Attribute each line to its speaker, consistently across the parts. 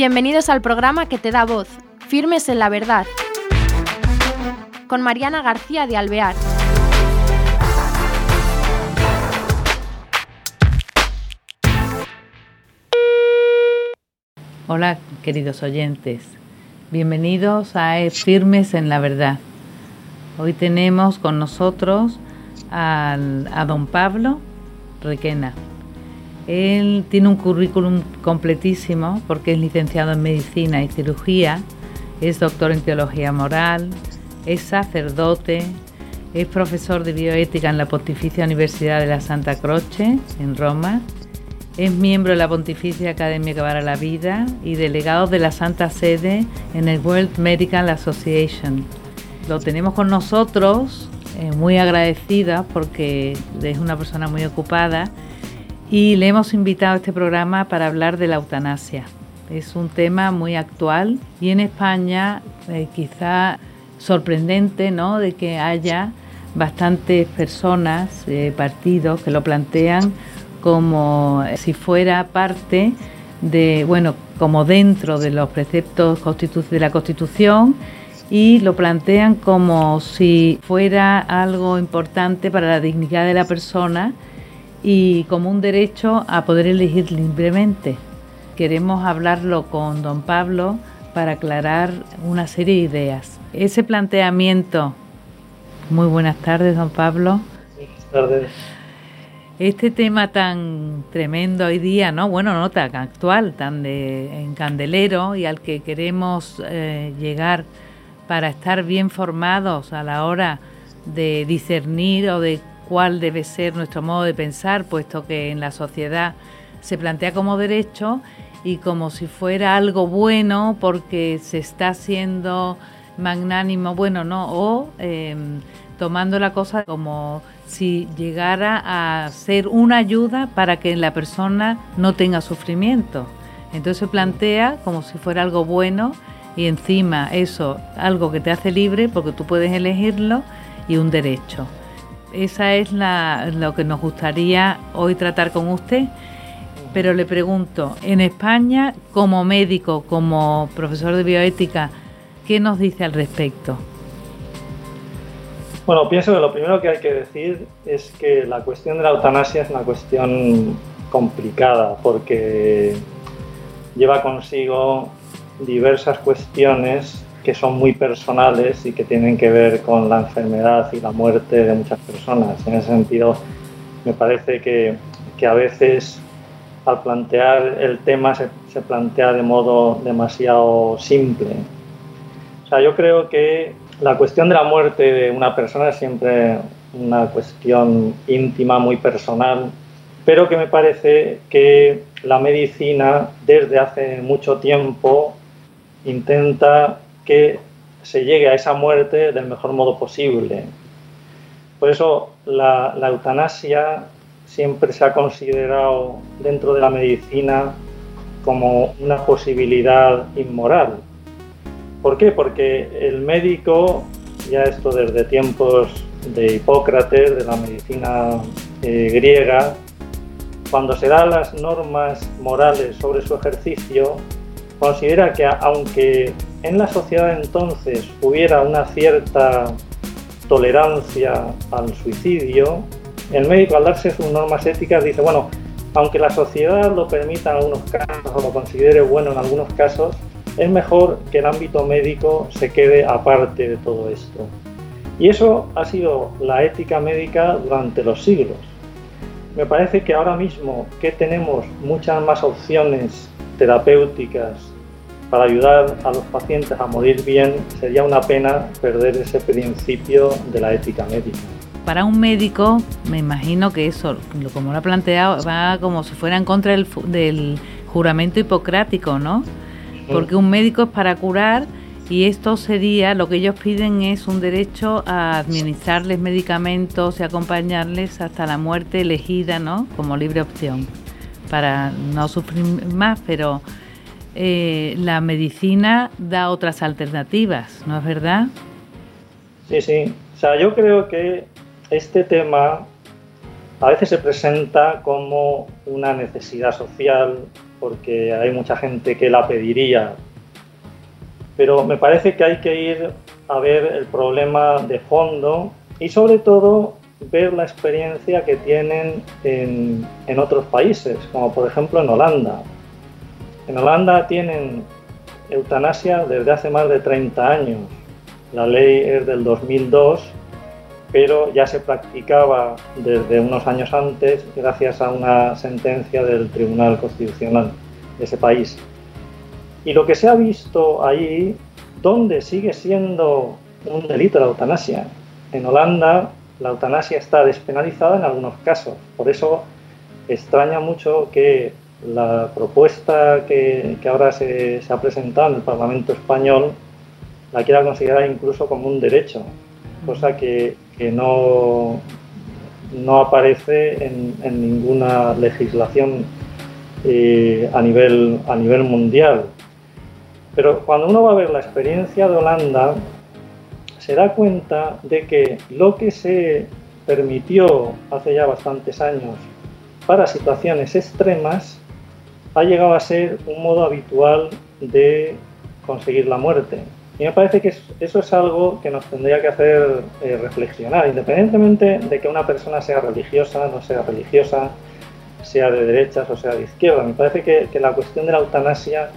Speaker 1: Bienvenidos al programa que te da voz, Firmes en la Verdad, con Mariana García de Alvear.
Speaker 2: Hola, queridos oyentes. Bienvenidos a Firmes en la Verdad. Hoy tenemos con nosotros a don Pablo Requena. Él tiene un currículum completísimo porque es licenciado en medicina y cirugía, es doctor en teología moral, es sacerdote, es profesor de bioética en la Pontificia Universidad de la Santa Croce en Roma, es miembro de la Pontificia Academia para la Vida y delegado de la Santa Sede en el World Medical Association. Lo tenemos con nosotros, eh, muy agradecida porque es una persona muy ocupada y le hemos invitado a este programa para hablar de la eutanasia. Es un tema muy actual y en España eh, quizá sorprendente ¿no? de que haya bastantes personas, eh, partidos que lo plantean como si fuera parte de, bueno, como dentro de los preceptos de la Constitución y lo plantean como si fuera algo importante para la dignidad de la persona y como un derecho a poder elegir libremente. Queremos hablarlo con don Pablo para aclarar una serie de ideas. Ese planteamiento, muy buenas tardes, don Pablo.
Speaker 3: Buenas tardes.
Speaker 2: Este tema tan tremendo hoy día, ¿no? Bueno, no tan actual, tan de en candelero y al que queremos eh, llegar para estar bien formados a la hora de discernir o de cuál debe ser nuestro modo de pensar, puesto que en la sociedad se plantea como derecho y como si fuera algo bueno porque se está haciendo magnánimo, bueno, no, o em, tomando la cosa como si llegara a ser una ayuda para que la persona no tenga sufrimiento. Entonces se plantea como si fuera algo bueno y encima eso, algo que te hace libre porque tú puedes elegirlo y un derecho. Esa es la, lo que nos gustaría hoy tratar con usted. Pero le pregunto, en España, como médico, como profesor de bioética, ¿qué nos dice al respecto?
Speaker 3: Bueno, pienso que lo primero que hay que decir es que la cuestión de la eutanasia es una cuestión complicada porque lleva consigo diversas cuestiones que son muy personales y que tienen que ver con la enfermedad y la muerte de muchas personas. En ese sentido, me parece que, que a veces al plantear el tema se, se, plantea de modo demasiado simple. O sea, yo creo que la cuestión de la muerte de una persona es siempre una cuestión íntima, muy personal, pero que me parece que la medicina desde hace mucho tiempo intenta que se llegue a esa muerte del mejor modo posible. Por eso la, la eutanasia siempre se ha considerado dentro de la medicina como una posibilidad inmoral. ¿Por qué? Porque el médico, ya esto desde tiempos de Hipócrates, de la medicina eh, griega, cuando se dan las normas morales sobre su ejercicio, considera que aunque en la sociedad entonces hubiera una cierta tolerancia al suicidio, el médico al darse sus normas éticas dice, bueno, aunque la sociedad lo permita en algunos casos o lo considere bueno en algunos casos, es mejor que el ámbito médico se quede aparte de todo esto. Y eso ha sido la ética médica durante los siglos. Me parece que ahora mismo que tenemos muchas más opciones terapéuticas para ayudar a los pacientes a morir bien, sería una pena perder ese principio de la ética médica.
Speaker 2: Para un médico, me imagino que eso, como lo ha planteado, va como si fuera en contra del, del juramento hipocrático, ¿no? Porque un médico es para curar y esto sería, lo que ellos piden es un derecho a administrarles medicamentos y acompañarles hasta la muerte elegida, ¿no? Como libre opción, para no sufrir más, pero eh, la medicina da otras alternativas, ¿no es verdad?
Speaker 3: Sí, sí. O sea, yo creo que este tema a veces se presenta como una necesidad social porque hay mucha gente que la pediría, pero me parece que hay que ir a ver el problema de fondo y sobre todo ver la experiencia que tienen en, en otros países, como por ejemplo en Holanda. En Holanda tienen eutanasia desde hace más de 30 años. La ley es del 2002, pero ya se practicaba desde unos años antes gracias a una sentencia del Tribunal Constitucional de ese país. Y lo que se ha visto ahí, donde sigue siendo un delito la eutanasia. En Holanda la eutanasia está despenalizada en algunos casos. Por eso extraña mucho que la propuesta que, ahora se, ha presentado en el Parlamento español la quiera considerar incluso como un derecho, cosa que, no, no aparece en, ninguna legislación eh, a, nivel, a nivel mundial. Pero cuando uno va a ver la experiencia de Holanda, se da cuenta de que lo que se permitió hace ya bastantes años para situaciones extremas ha llegado a ser un modo habitual de conseguir la muerte. Y me parece que eso es algo que nos tendría que hacer eh, reflexionar, independientemente de que una persona sea religiosa, no sea religiosa, sea de derechas o sea de izquierda. Me parece que, la cuestión de la eutanasia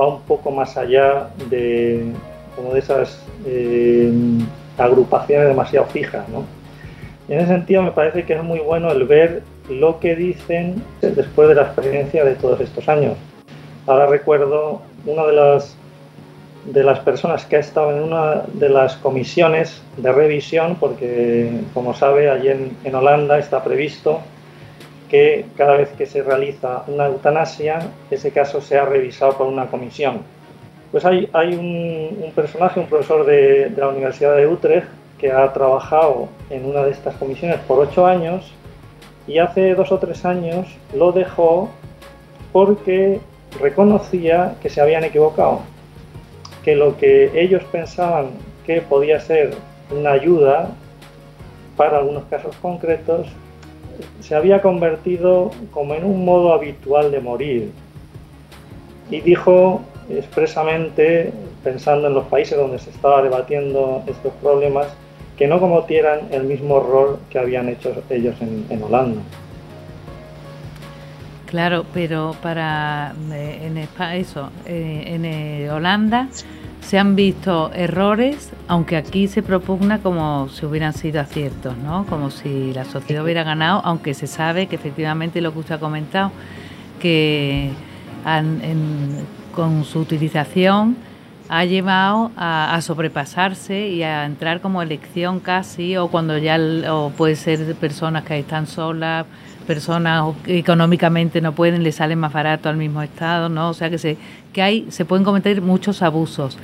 Speaker 3: va un poco más allá de, como de esas eh, agrupaciones demasiado fijas. ¿no? Y en ese sentido me parece que es muy bueno el ver lo que dicen después de la experiencia de todos estos años. Ahora recuerdo una de las, de las personas que ha estado en una de las comisiones de revisión, porque como sabe, allí en, en Holanda está previsto que cada vez que se realiza una eutanasia, ese caso sea revisado por una comisión. Pues hay, hay un, personaje, un profesor de, de, la Universidad de Utrecht, que ha trabajado en una de estas comisiones por ocho años y hace dos o tres años lo dejó porque reconocía que se habían equivocado, que lo que ellos pensaban que podía ser una ayuda para algunos casos concretos se había convertido como en un modo habitual de morir. Y dijo expresamente, pensando en los países donde se estaba debatiendo estos problemas, que no cometieran el mismo error que habían hecho ellos en, Holanda.
Speaker 2: Claro, pero para eh, en eso, eh, en eh, Holanda se han visto errores, aunque aquí se propugna como si hubieran sido aciertos, ¿no? Como si la sociedad hubiera ganado, aunque se sabe que efectivamente lo que usted ha comentado, que con su utilización ha llevado a, sobrepasarse y a entrar como elección casi, o cuando ya o puede ser personas que están solas, personas que económicamente no pueden, le salen más barato al mismo Estado, ¿no? O sea que se, que hay, se pueden cometer muchos abusos.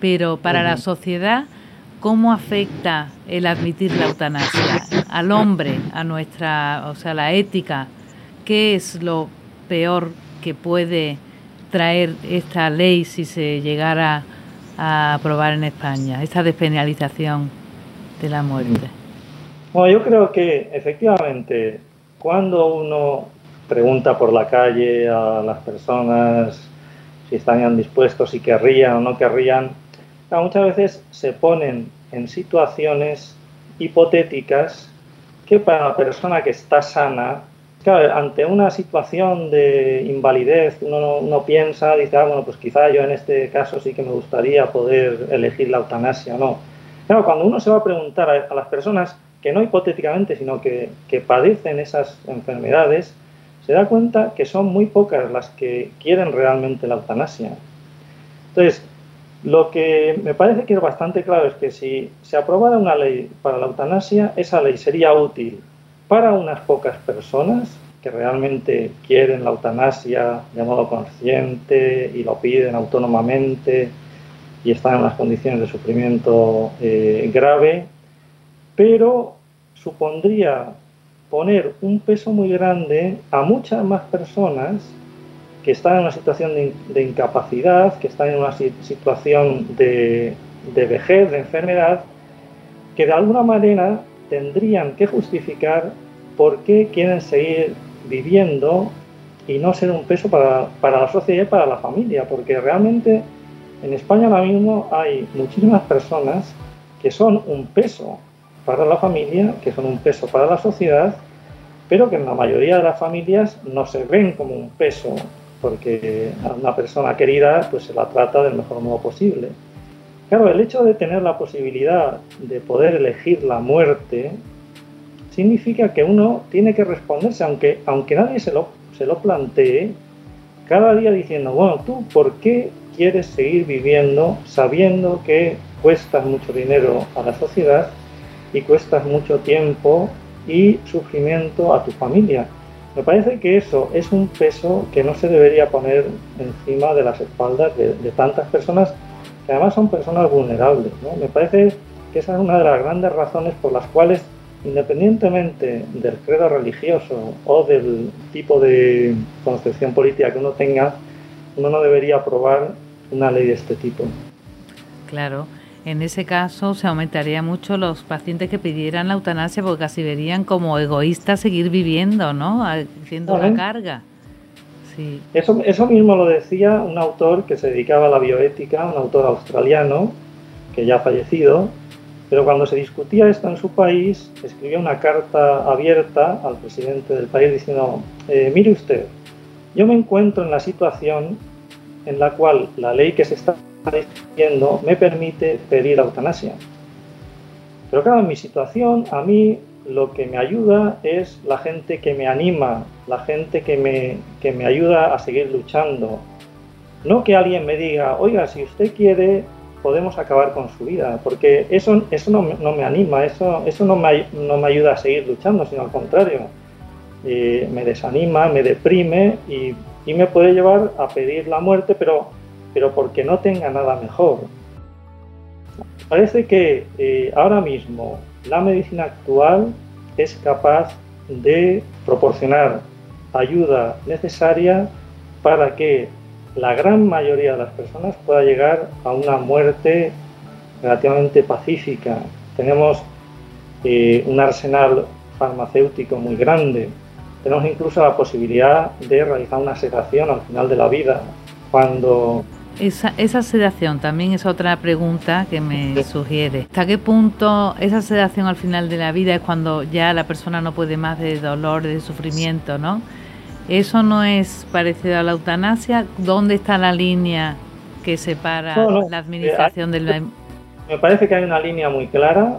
Speaker 2: Pero para la sociedad, ¿cómo afecta el admitir la eutanasia al hombre, a nuestra, o sea, la ética? ¿Qué es lo peor que puede traer esta ley si se llegara a aprobar en España, esta despenalización de la muerte?
Speaker 3: Bueno, yo creo que efectivamente cuando uno pregunta por la calle a las personas si estarían dispuestos, si querrían o no querrían, muchas veces se ponen en situaciones hipotéticas que para la persona que está sana Claro, ante una situación de invalidez, uno, no piensa, dice, ah, bueno, pues quizá yo en este caso sí que me gustaría poder elegir la eutanasia o no. Claro, cuando uno se va a preguntar a, las personas que no hipotéticamente, sino que, que, padecen esas enfermedades, se da cuenta que son muy pocas las que quieren realmente la eutanasia. Entonces, lo que me parece que es bastante claro es que si se aprobara una ley para la eutanasia, esa ley sería útil para unas pocas personas que realmente quieren la eutanasia de modo consciente y lo piden autónomamente y están en unas condiciones de sufrimiento eh, grave, pero supondría poner un peso muy grande a muchas más personas que están en una situación de, incapacidad, que están en una situación de, de vejez, de enfermedad, que de alguna manera tendrían que justificar por qué quieren seguir viviendo y no ser un peso para, para la sociedad y para la familia, porque realmente en España ahora mismo hay muchísimas personas que son un peso para la familia, que son un peso para la sociedad, pero que en la mayoría de las familias no se ven como un peso, porque a una persona querida pues se la trata del mejor modo posible. Claro, el hecho de tener la posibilidad de poder elegir la muerte significa que uno tiene que responderse, aunque, aunque nadie se lo, se lo plantee, cada día diciendo, bueno, tú, ¿por qué quieres seguir viviendo sabiendo que cuestas mucho dinero a la sociedad y cuestas mucho tiempo y sufrimiento a tu familia. Me parece que eso es un peso que no se debería poner encima de las espaldas de, tantas personas que además son personas vulnerables. Me parece que esa es una de las grandes razones por las cuales, independientemente del credo religioso o del tipo de concepción política que uno tenga, uno no debería aprobar una ley de este tipo.
Speaker 2: Claro, en ese caso se aumentaría mucho los pacientes que pidieran la eutanasia porque casi verían como egoístas seguir viviendo, ¿no? Haciendo la carga.
Speaker 3: Eso, eso mismo lo decía un autor que se dedicaba a la bioética, un autor australiano que ya ha fallecido, pero cuando se discutía esto en su país, escribió una carta abierta al presidente del país diciendo, eh, mire usted, yo me encuentro en la situación en la cual la ley que se está diciendo me permite pedir eutanasia. Pero claro, en mi situación, a mí lo que me ayuda es la gente que me anima, la gente que me, que me ayuda a seguir luchando. No que alguien me diga, oiga, si usted quiere, podemos acabar con su vida, porque eso, eso no, no me anima, eso, eso no, me, no me ayuda a seguir luchando, sino al contrario, eh, me desanima, me deprime y, y me puede llevar a pedir la muerte, pero pero porque no tenga nada mejor. Parece que eh, ahora mismo la medicina actual es capaz de proporcionar ayuda necesaria para que la gran mayoría de las personas pueda llegar a una muerte relativamente pacífica. Tenemos eh, un arsenal farmacéutico muy grande. Tenemos incluso la posibilidad de realizar una sedación al final de la vida. Cuando
Speaker 2: esa, esa sedación también es otra pregunta que me sugiere. ¿Hasta qué punto esa sedación al final de la vida es cuando ya la persona no puede más de dolor, de sufrimiento, ¿no? ¿Eso no es parecido a la eutanasia? ¿Dónde está la línea que separa la administración de la...
Speaker 3: Me parece que hay una línea muy clara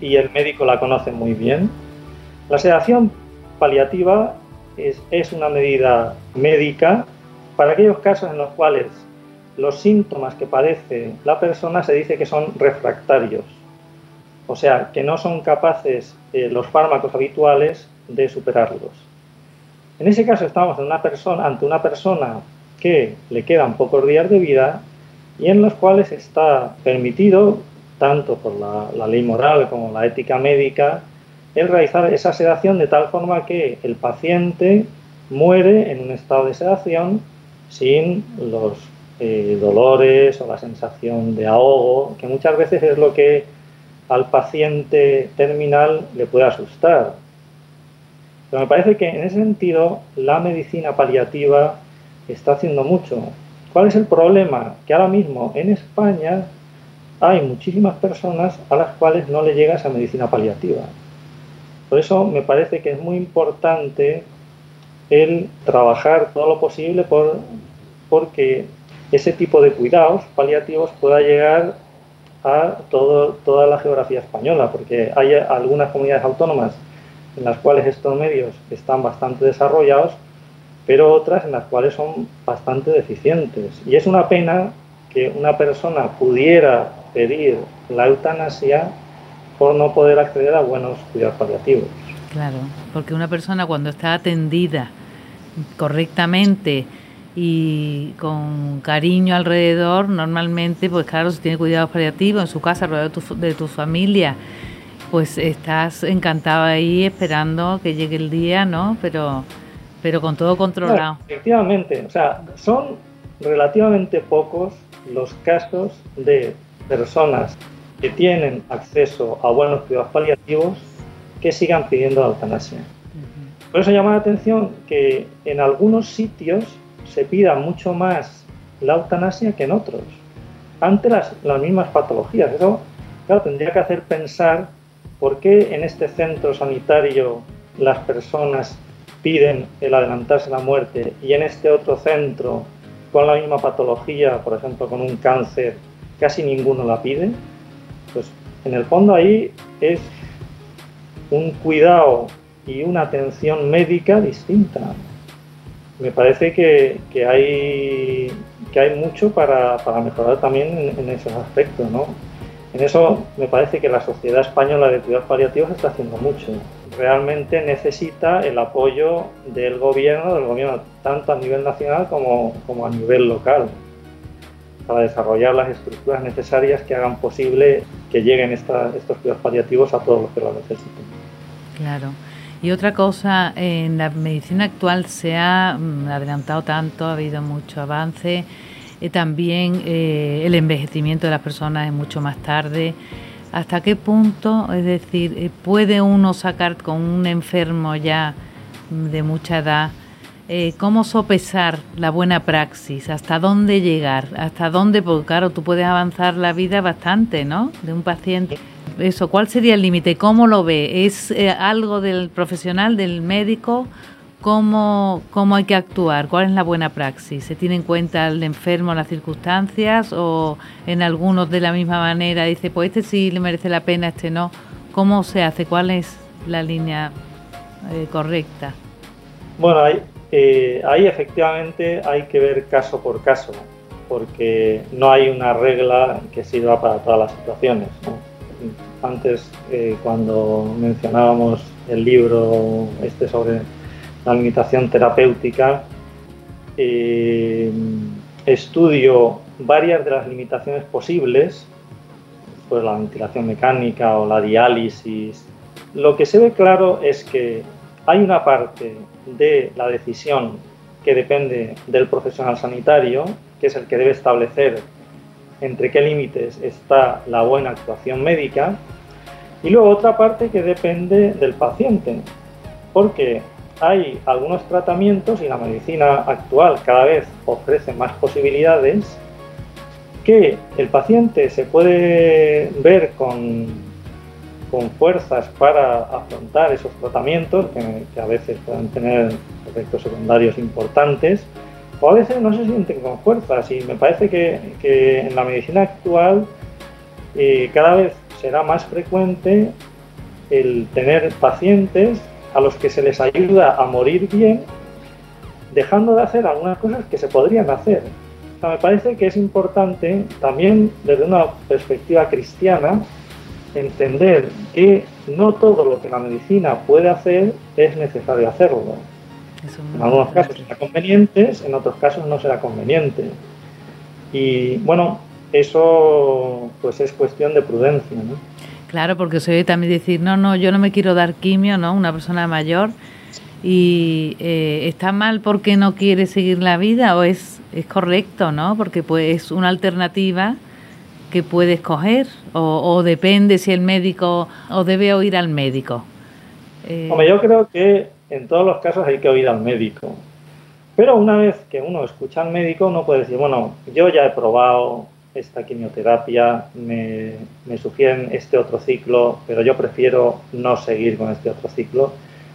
Speaker 3: y el médico la conoce muy bien. La sedación paliativa es, es una medida médica para aquellos casos en los cuales los síntomas que padece la persona se dice que son refractarios, o sea, que no son capaces eh, los fármacos habituales de superarlos. En ese caso estamos una persona, ante una persona que le quedan pocos días de vida y en los cuales está permitido, tanto por la, la ley moral como la ética médica, el realizar esa sedación de tal forma que el paciente muere en un estado de sedación sin los eh, dolores o la sensación de ahogo, que muchas veces es lo que al paciente terminal le puede asustar. Pero me parece que en ese sentido la medicina paliativa está haciendo mucho. ¿Cuál es el problema? Que ahora mismo en España hay muchísimas personas a las cuales no le llega esa medicina paliativa. Por eso me parece que es muy importante el trabajar todo lo posible por, porque ese tipo de cuidados paliativos pueda llegar a todo, toda la geografía española, porque hay algunas comunidades autónomas en las cuales estos medios están bastante desarrollados, pero otras en las cuales son bastante deficientes. Y es una pena que una persona pudiera pedir la eutanasia por no poder acceder a buenos cuidados paliativos.
Speaker 2: Claro, porque una persona cuando está atendida correctamente, y con cariño alrededor, normalmente, pues claro, si tiene cuidados paliativos en su casa, alrededor de tu, de tu familia, pues estás encantado ahí esperando que llegue el día, ¿no? Pero, pero con todo controlado.
Speaker 3: efectivamente, o sea, son relativamente pocos los casos de personas que tienen acceso a buenos cuidados paliativos que sigan pidiendo la eutanasia. Por eso llama la atención que en algunos sitios se pida mucho más la eutanasia que en otros, ante las, las mismas patologías. Eso, tendría que hacer pensar por qué en este centro sanitario las personas piden el adelantarse la muerte y en este otro centro con la misma patología, por ejemplo con un cáncer, casi ninguno la pide. Pues en el fondo ahí es un cuidado y una atención médica distinta. Me parece que, hay, que hay mucho para, mejorar también en, esos aspectos. ¿no? En eso me parece que la Sociedad Española de Cuidados Paliativos está haciendo mucho. Realmente necesita el apoyo del gobierno, del gobierno tanto a nivel nacional como, como a nivel local, para desarrollar las estructuras necesarias que hagan posible que lleguen estos cuidados paliativos a todos los que lo necesiten.
Speaker 2: Claro. Y otra cosa, en la medicina actual se ha mm, adelantado tanto, ha habido mucho avance, y también eh, el envejecimiento de las personas es mucho más tarde. ¿Hasta qué punto, es decir, eh, puede uno sacar con un enfermo ya de mucha edad, eh, cómo sopesar la buena praxis? ¿Hasta dónde llegar? ¿Hasta dónde? Porque claro, tú puedes avanzar la vida bastante, ¿no? De un paciente eso, ¿cuál sería el límite? ¿Cómo lo ve? ¿Es eh, algo del profesional, del médico? ¿Cómo, ¿Cómo hay que actuar? ¿Cuál es la buena praxis? ¿Se tiene en cuenta el enfermo, las circunstancias? ¿O en algunos de la misma manera dice, pues este sí le merece la pena, este no? ¿Cómo se hace? ¿Cuál es la línea eh, correcta?
Speaker 3: Bueno, ahí, eh, ahí efectivamente hay que ver caso por caso, porque no hay una regla que sirva para todas las situaciones. ¿no? Antes eh, cuando mencionábamos el libro este sobre la limitación terapéutica, eh, estudio varias de las limitaciones posibles, pues la ventilación mecánica o la diálisis. Lo que se ve claro es que hay una parte de la decisión que depende del profesional sanitario, que es el que debe establecer entre qué límites está la buena actuación médica y luego otra parte que depende del paciente, porque hay algunos tratamientos y la medicina actual cada vez ofrece más posibilidades que el paciente se puede ver con, con fuerzas para afrontar esos tratamientos que a veces pueden tener efectos secundarios importantes o a veces no se sienten con fuerzas. Y me parece que, en la medicina actual eh, cada vez será más frecuente el tener pacientes a los que se les ayuda a morir bien dejando de hacer algunas cosas que se podrían hacer. me parece que es importante también desde una perspectiva cristiana entender que no todo lo que la medicina puede hacer es necesario hacerlo en algunos casos será conveniente, en otros casos no será conveniente. Y bueno, eso pues es cuestión de prudencia, ¿no?
Speaker 2: Claro, porque se oye también decir, no, no, yo no me quiero dar quimio, ¿no? Una persona mayor y eh, está mal porque no quiere seguir la vida o es, es correcto, ¿no? Porque pues es una alternativa que puede escoger o, o depende si el médico o debe oír al médico.
Speaker 3: Eh, Hombre, yo creo que en todos los casos hay que oír al médico. Pero una vez que uno escucha al médico, uno puede decir, bueno, yo ya he probado esta quimioterapia, me, sugieren este otro ciclo, pero yo prefiero no seguir con este otro ciclo.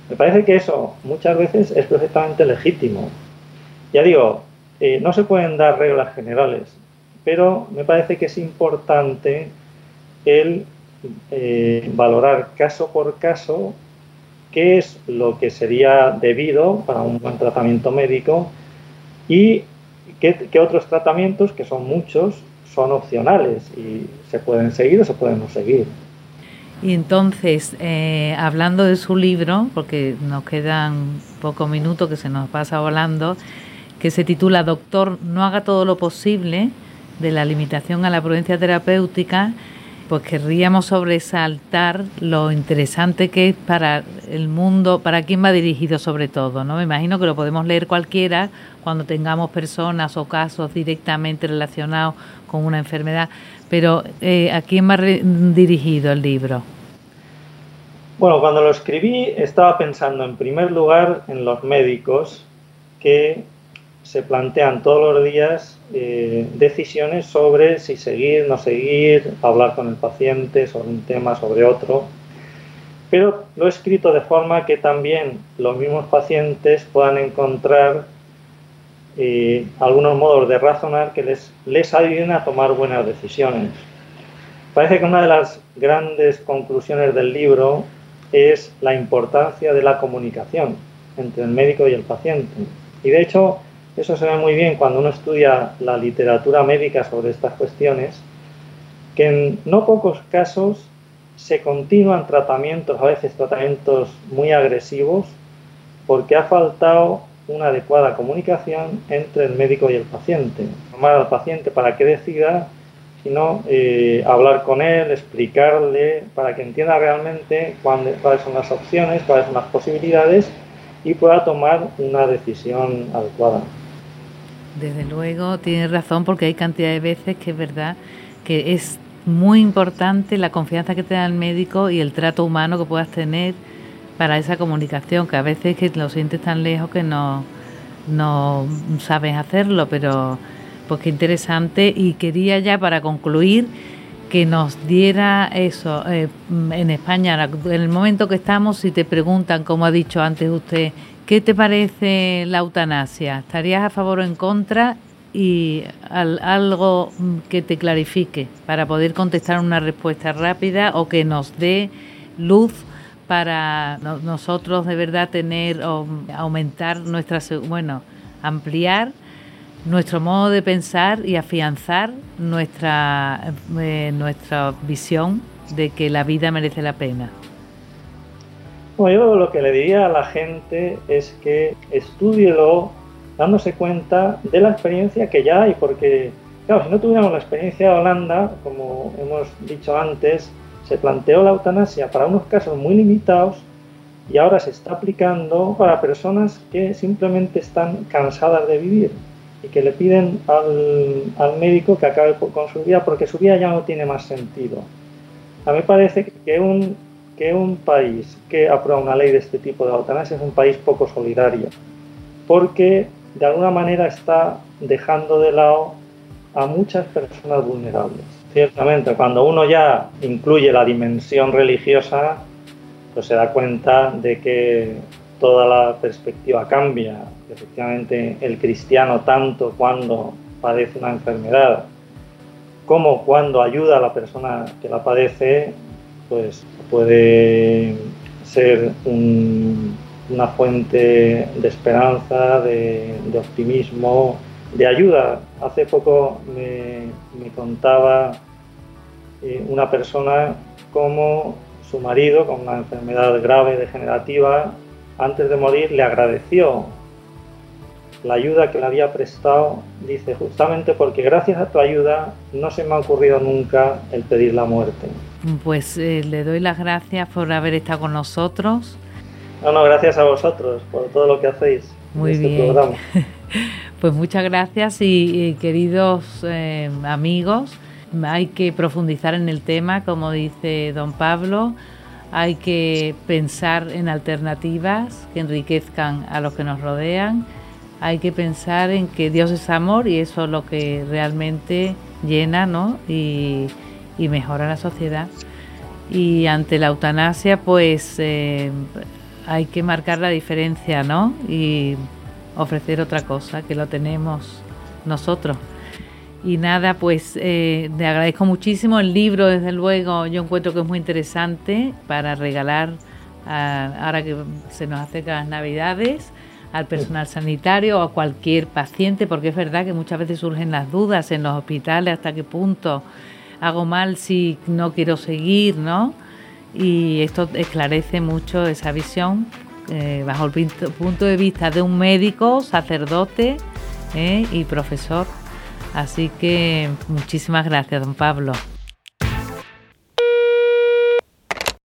Speaker 3: Me parece que eso muchas veces es perfectamente legítimo. Ya digo, eh, no se pueden dar reglas generales, pero me parece que es importante el eh, valorar caso por caso qué es lo que sería debido para un buen tratamiento médico y qué, otros tratamientos, que son muchos, son opcionales y se pueden seguir o se pueden no seguir.
Speaker 2: Y entonces, eh, hablando de su libro, porque nos quedan pocos minutos que se nos pasa volando, que se titula Doctor, no haga todo lo posible de la limitación a la prudencia terapéutica, pues querríamos sobresaltar lo interesante que es para el mundo, para quién va dirigido sobre todo, ¿no? Me imagino que lo podemos leer cualquiera cuando tengamos personas o casos directamente relacionados con una enfermedad, pero eh, ¿a quién va dirigido el libro?
Speaker 3: Bueno, cuando lo escribí estaba pensando en primer lugar en los médicos que se plantean todos los días eh, decisiones sobre si seguir, no seguir, hablar con el paciente sobre un tema, sobre otro. Pero lo he escrito de forma que también los mismos pacientes puedan encontrar eh, algunos modos de razonar que les, les ayuden a tomar buenas decisiones. Parece que una de las grandes conclusiones del libro es la importancia de la comunicación entre el médico y el paciente. Y de hecho, eso se ve muy bien cuando uno estudia la literatura médica sobre estas cuestiones, que en no pocos casos se continúan tratamientos, a veces tratamientos muy agresivos, porque ha faltado una adecuada comunicación entre el médico y el paciente. Formar al paciente para que decida, sino eh, hablar con él, explicarle, para que entienda realmente cuáles son las opciones, cuáles son las posibilidades y pueda tomar una decisión adecuada.
Speaker 2: Desde luego, tiene razón porque hay cantidad de veces que es verdad que es muy importante la confianza que te el médico y el trato humano que puedas tener para esa comunicación, que a veces que lo sientes tan lejos que no, no sabes hacerlo, pero pues qué interesante y quería ya para concluir que nos diera eso eh, en España, en el momento que estamos, si te preguntan, como ha dicho antes usted, ¿qué te parece la eutanasia? ¿Estarías a favor o en contra? Y algo que te clarifique para poder contestar una respuesta rápida o que nos dé luz para nosotros de verdad tener o aumentar nuestra, bueno, ampliar nuestro modo de pensar y afianzar nuestra, eh, nuestra visión de que la vida merece la pena.
Speaker 3: Bueno, yo lo que le diría a la gente es que estudielo dándose cuenta de la experiencia que ya hay, porque, claro, si no tuviéramos la experiencia de Holanda, como hemos dicho antes, se planteó la eutanasia para unos casos muy limitados y ahora se está aplicando para personas que simplemente están cansadas de vivir y que le piden al, médico que acabe con su vida porque su vida ya no tiene más sentido. A mí parece que un, que un país que aprueba una ley de este tipo de eutanasia es un país poco solidario, porque de alguna manera está dejando de lado a muchas personas vulnerables. Ciertamente, cuando uno ya incluye la dimensión religiosa, pues se da cuenta de que toda la perspectiva cambia. Efectivamente, el cristiano tanto cuando padece una enfermedad como cuando ayuda a la persona que la padece, pues puede ser una fuente de esperanza, de, optimismo, de ayuda. Hace poco me, contaba eh, una persona cómo su marido, con una enfermedad grave degenerativa, antes de morir le agradeció la ayuda que le había prestado, dice, justamente porque gracias a tu ayuda no se me ha ocurrido nunca el pedir la muerte.
Speaker 2: Pues eh, le doy las gracias por haber estado con nosotros.
Speaker 3: No, no, gracias a vosotros por todo lo que hacéis
Speaker 2: Muy en este bien. programa. pues muchas gracias y, queridos eh, amigos, hay que profundizar en el tema, como dice don Pablo hay que pensar en alternativas que enriquezcan a los que nos rodean, hay que pensar en que Dios es amor y eso es lo que realmente llena ¿no? y, mejora la sociedad. Y ante la eutanasia, pues eh, hay que marcar la diferencia ¿no? Ofrecer otra cosa, que lo tenemos nosotros. Y nada, pues eh, te agradezco muchísimo. El libro, desde luego, yo encuentro que es muy interesante para regalar, ahora que se nos acercan las Navidades, al personal sanitario o a cualquier paciente, porque es verdad que muchas veces surgen las dudas en los hospitales, hasta qué punto hago mal si no quiero seguir, ¿no? Y esto esclarece mucho esa visión eh, bajo el punto de vista de un médico, sacerdote eh, y profesor Así que muchísimas gracias, don Pablo.